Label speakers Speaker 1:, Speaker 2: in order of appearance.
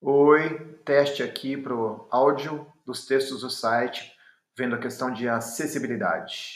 Speaker 1: Oi, teste aqui para o áudio dos textos do site, vendo a questão de acessibilidade.